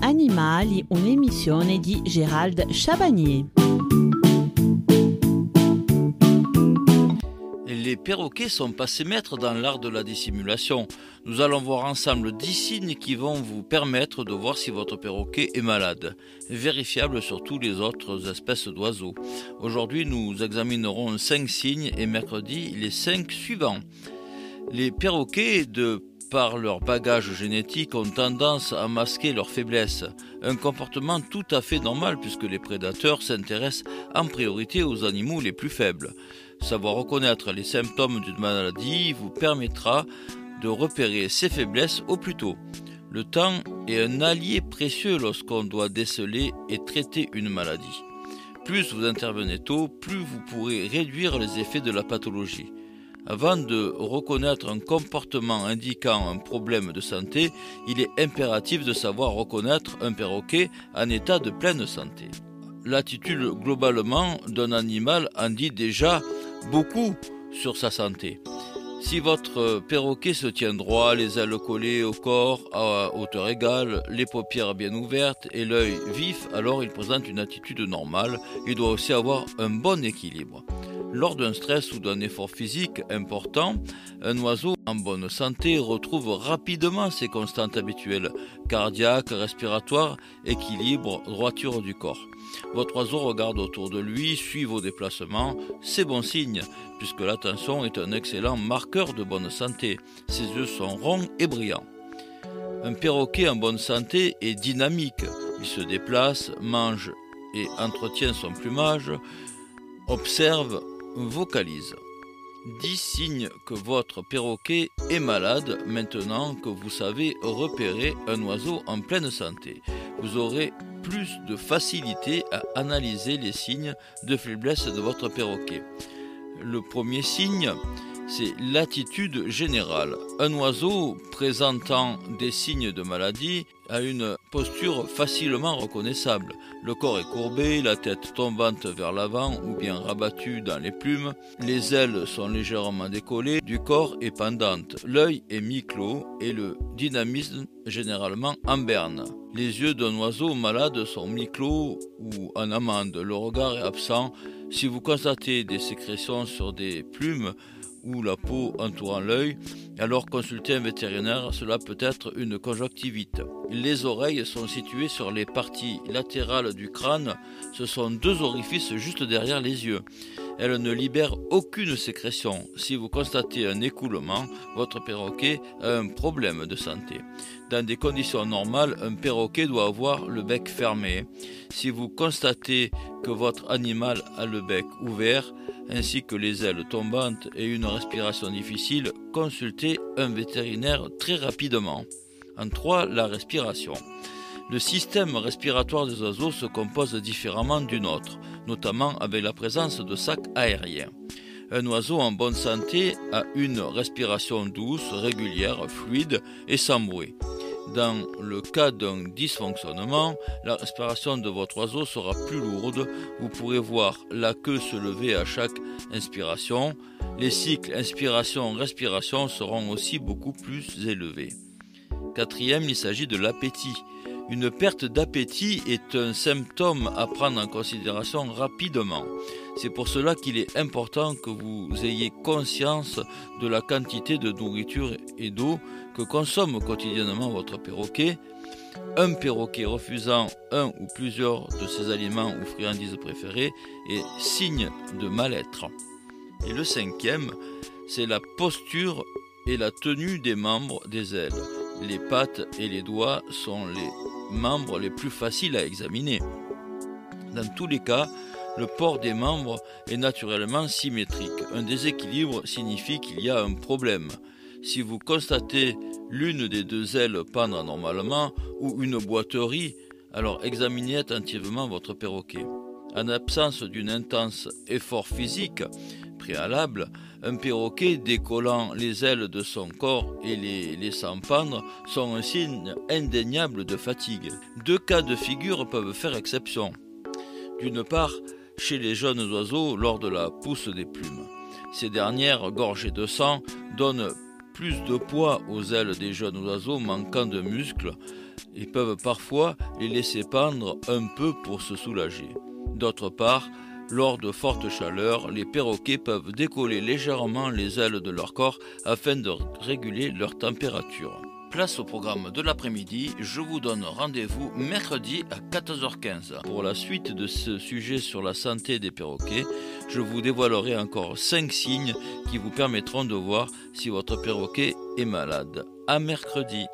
Animali, un'emissione di Gérald. Les perroquets sont passés maîtres dans l'art de la dissimulation. Nous allons voir ensemble 10 signes qui vont vous permettre de voir si votre perroquet est malade, vérifiable sur tous les autres espèces d'oiseaux. Aujourd'hui, nous examinerons 5 signes et mercredi les 5 suivants. Les perroquets, de par leur bagage génétique, ont tendance à masquer leurs faiblesses, un comportement tout à fait normal puisque les prédateurs s'intéressent en priorité aux animaux les plus faibles. Savoir reconnaître les symptômes d'une maladie vous permettra de repérer ses faiblesses au plus tôt. Le temps est un allié précieux lorsqu'on doit déceler et traiter une maladie. Plus vous intervenez tôt, plus vous pourrez réduire les effets de la pathologie. Avant de reconnaître un comportement indiquant un problème de santé, il est impératif de savoir reconnaître un perroquet en état de pleine santé. L'attitude globalement d'un animal en dit déjà beaucoup sur sa santé. Si votre perroquet se tient droit, les ailes collées au corps à hauteur égale, les paupières bien ouvertes et l'œil vif, alors il présente une attitude normale. Il doit aussi avoir un bon équilibre. Lors d'un stress ou d'un effort physique important, un oiseau en bonne santé retrouve rapidement ses constantes habituelles cardiaque, respiratoire, équilibre, droiture du corps. Votre oiseau regarde autour de lui, suit vos déplacements, c'est bon signe, puisque l'attention est un excellent marqueur de bonne santé. Ses yeux sont ronds et brillants. Un perroquet en bonne santé est dynamique. Il se déplace, mange et entretient son plumage, observe, vocalise. 10 signes que votre perroquet est malade maintenant que vous savez repérer un oiseau en pleine santé. Vous aurez plus de facilité à analyser les signes de faiblesse de votre perroquet. Le premier signe, c'est l'attitude générale. Un oiseau présentant des signes de maladie a une posture facilement reconnaissable. Le corps est courbé, la tête tombante vers l'avant ou bien rabattue dans les plumes, les ailes sont légèrement décollées, du corps est pendante, l'œil est mi-clos et le dynamisme généralement en berne. Les yeux d'un oiseau malade sont mi-clos ou en amande, le regard est absent. Si vous constatez des sécrétions sur des plumes, ou la peau entourant l'œil, alors consultez un vétérinaire, cela peut être une conjonctivite. Les oreilles sont situées sur les parties latérales du crâne, ce sont deux orifices juste derrière les yeux. Elles ne libèrent aucune sécrétion. Si vous constatez un écoulement, votre perroquet a un problème de santé. Dans des conditions normales, un perroquet doit avoir le bec fermé. Si vous constatez que votre animal a le bec ouvert, ainsi que les ailes tombantes et une respiration difficile, consultez un vétérinaire très rapidement. En 3, la respiration. Le système respiratoire des oiseaux se compose différemment d'une autre, notamment avec la présence de sacs aériens. Un oiseau en bonne santé a une respiration douce, régulière, fluide et sans bruit. Dans le cas d'un dysfonctionnement, la respiration de votre oiseau sera plus lourde. Vous pourrez voir la queue se lever à chaque inspiration. Les cycles inspiration-respiration seront aussi beaucoup plus élevés. Quatrième, il s'agit de l'appétit. Une perte d'appétit est un symptôme à prendre en considération rapidement. C'est pour cela qu'il est important que vous ayez conscience de la quantité de nourriture et d'eau que consomme quotidiennement votre perroquet. Un perroquet refusant un ou plusieurs de ses aliments ou friandises préférées est signe de mal-être. Et le cinquième, c'est la posture et la tenue des membres des ailes. Les pattes et les doigts sont les membres les plus faciles à examiner. Dans tous les cas, le port des membres est naturellement symétrique. Un déséquilibre signifie qu'il y a un problème. Si vous constatez l'une des deux ailes pendre anormalement ou une boiterie, alors examinez attentivement votre perroquet. En absence d'un intense effort physique préalable, un perroquet décollant les ailes de son corps et les laissant pendre sont un signe indéniable de fatigue. Deux cas de figure peuvent faire exception. D'une part, chez les jeunes oiseaux lors de la pousse des plumes. Ces dernières, gorgées de sang, donnent plus de poids aux ailes des jeunes oiseaux manquant de muscles et peuvent parfois les laisser pendre un peu pour se soulager. D'autre part, lors de fortes chaleurs, les perroquets peuvent décoller légèrement les ailes de leur corps afin de réguler leur température. Place au programme de l'après-midi, je vous donne rendez-vous mercredi à 14h15. Pour la suite de ce sujet sur la santé des perroquets, je vous dévoilerai encore 5 signes qui vous permettront de voir si votre perroquet est malade. À mercredi.